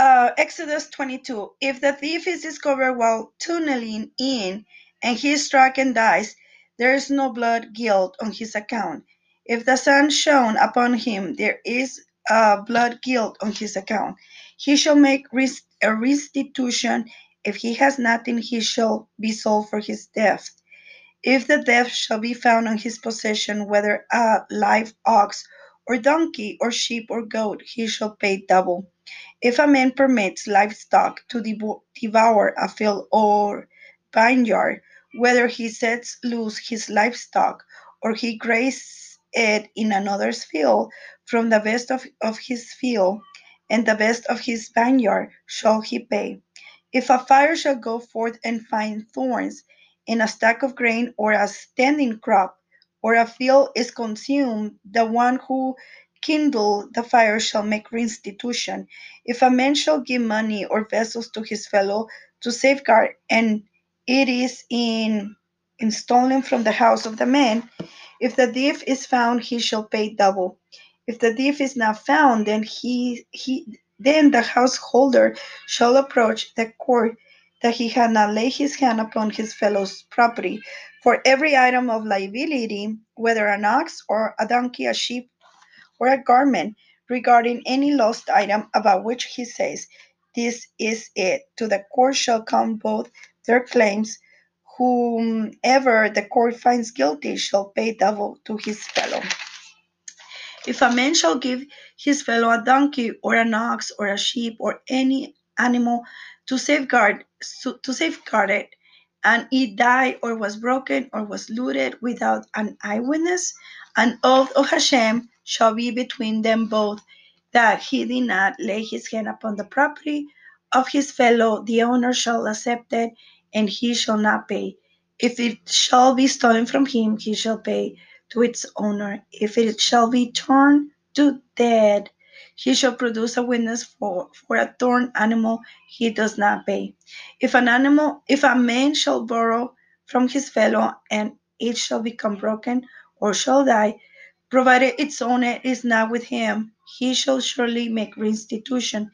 Uh, Exodus 22. If the thief is discovered while tunneling in and he is struck and dies, there is no blood guilt on his account. If the sun shone upon him, there is uh, blood guilt on his account. He shall make res- a restitution. If he has nothing, he shall be sold for his death. If the death shall be found on his possession, whether a live ox, or donkey, or sheep, or goat, he shall pay double. If a man permits livestock to devo- devour a field or vineyard, whether he sets loose his livestock, or he grazes it in another's field, from the best of, of his field and the best of his vineyard shall he pay. If a fire shall go forth and find thorns, in a stack of grain or a standing crop, or a field is consumed, the one who kindled the fire shall make restitution. If a man shall give money or vessels to his fellow to safeguard, and it is in, in stolen from the house of the man, if the thief is found, he shall pay double. If the thief is not found, then he he then the householder shall approach the court that he had not laid his hand upon his fellow's property. For every item of liability, whether an ox or a donkey, a sheep, or a garment, regarding any lost item about which he says, This is it, to the court shall come both their claims. Whomever the court finds guilty shall pay double to his fellow. If a man shall give his fellow a donkey or an ox or a sheep or any animal to safeguard to safeguard it, and it died or was broken or was looted without an eyewitness, an oath of Hashem shall be between them both that he did not lay his hand upon the property of his fellow, the owner shall accept it, and he shall not pay. If it shall be stolen from him, he shall pay to its owner. If it shall be torn to dead, he shall produce a witness for, for a torn animal he does not pay. If an animal, if a man shall borrow from his fellow, and it shall become broken or shall die, provided its owner is not with him, he shall surely make restitution.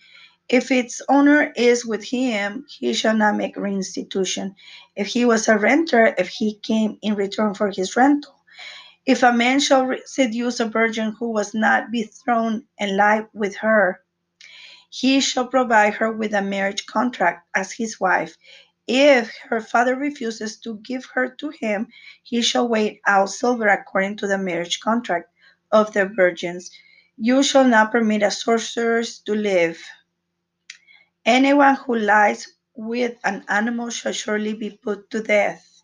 If its owner is with him, he shall not make restitution. If he was a renter, if he came in return for his rental, if a man shall seduce a virgin who was not betrothed and lie with her, he shall provide her with a marriage contract as his wife. If her father refuses to give her to him, he shall weigh out silver according to the marriage contract of the virgins. You shall not permit a sorceress to live. Anyone who lies with an animal shall surely be put to death.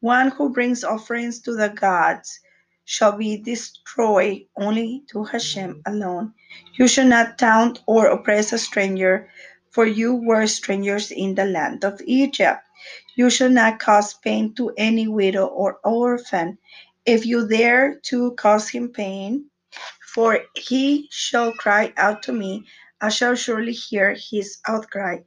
One who brings offerings to the gods shall be destroyed only to Hashem alone. You shall not taunt or oppress a stranger, for you were strangers in the land of Egypt. You shall not cause pain to any widow or orphan. If you dare to cause him pain, for he shall cry out to me, I shall surely hear his outcry.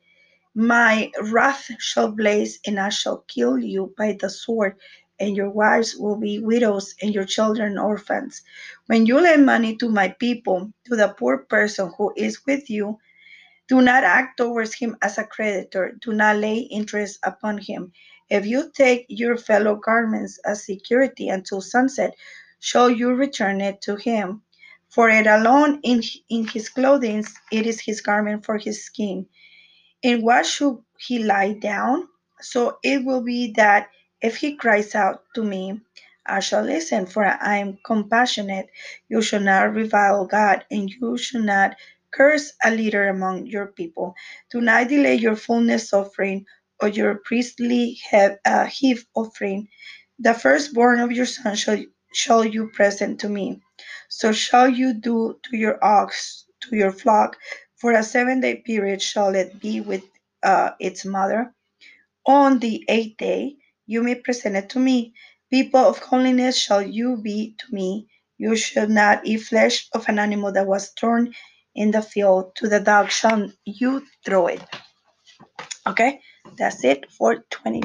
My wrath shall blaze, and I shall kill you by the sword and your wives will be widows and your children orphans. When you lend money to my people, to the poor person who is with you, do not act towards him as a creditor. Do not lay interest upon him. If you take your fellow garments as security until sunset, shall you return it to him? For it alone in, in his clothing, it is his garment for his skin. In what should he lie down? So it will be that if he cries out to me, I shall listen, for I am compassionate. You shall not revile God, and you shall not curse a leader among your people. Do not delay your fullness offering or your priestly heave, uh, heave offering. The firstborn of your son shall, shall you present to me. So shall you do to your ox, to your flock. For a seven day period shall it be with uh, its mother. On the eighth day, you may present it to me. People of holiness shall you be to me. You shall not eat flesh of an animal that was torn in the field. To the dog shall you throw it. Okay, that's it for 20.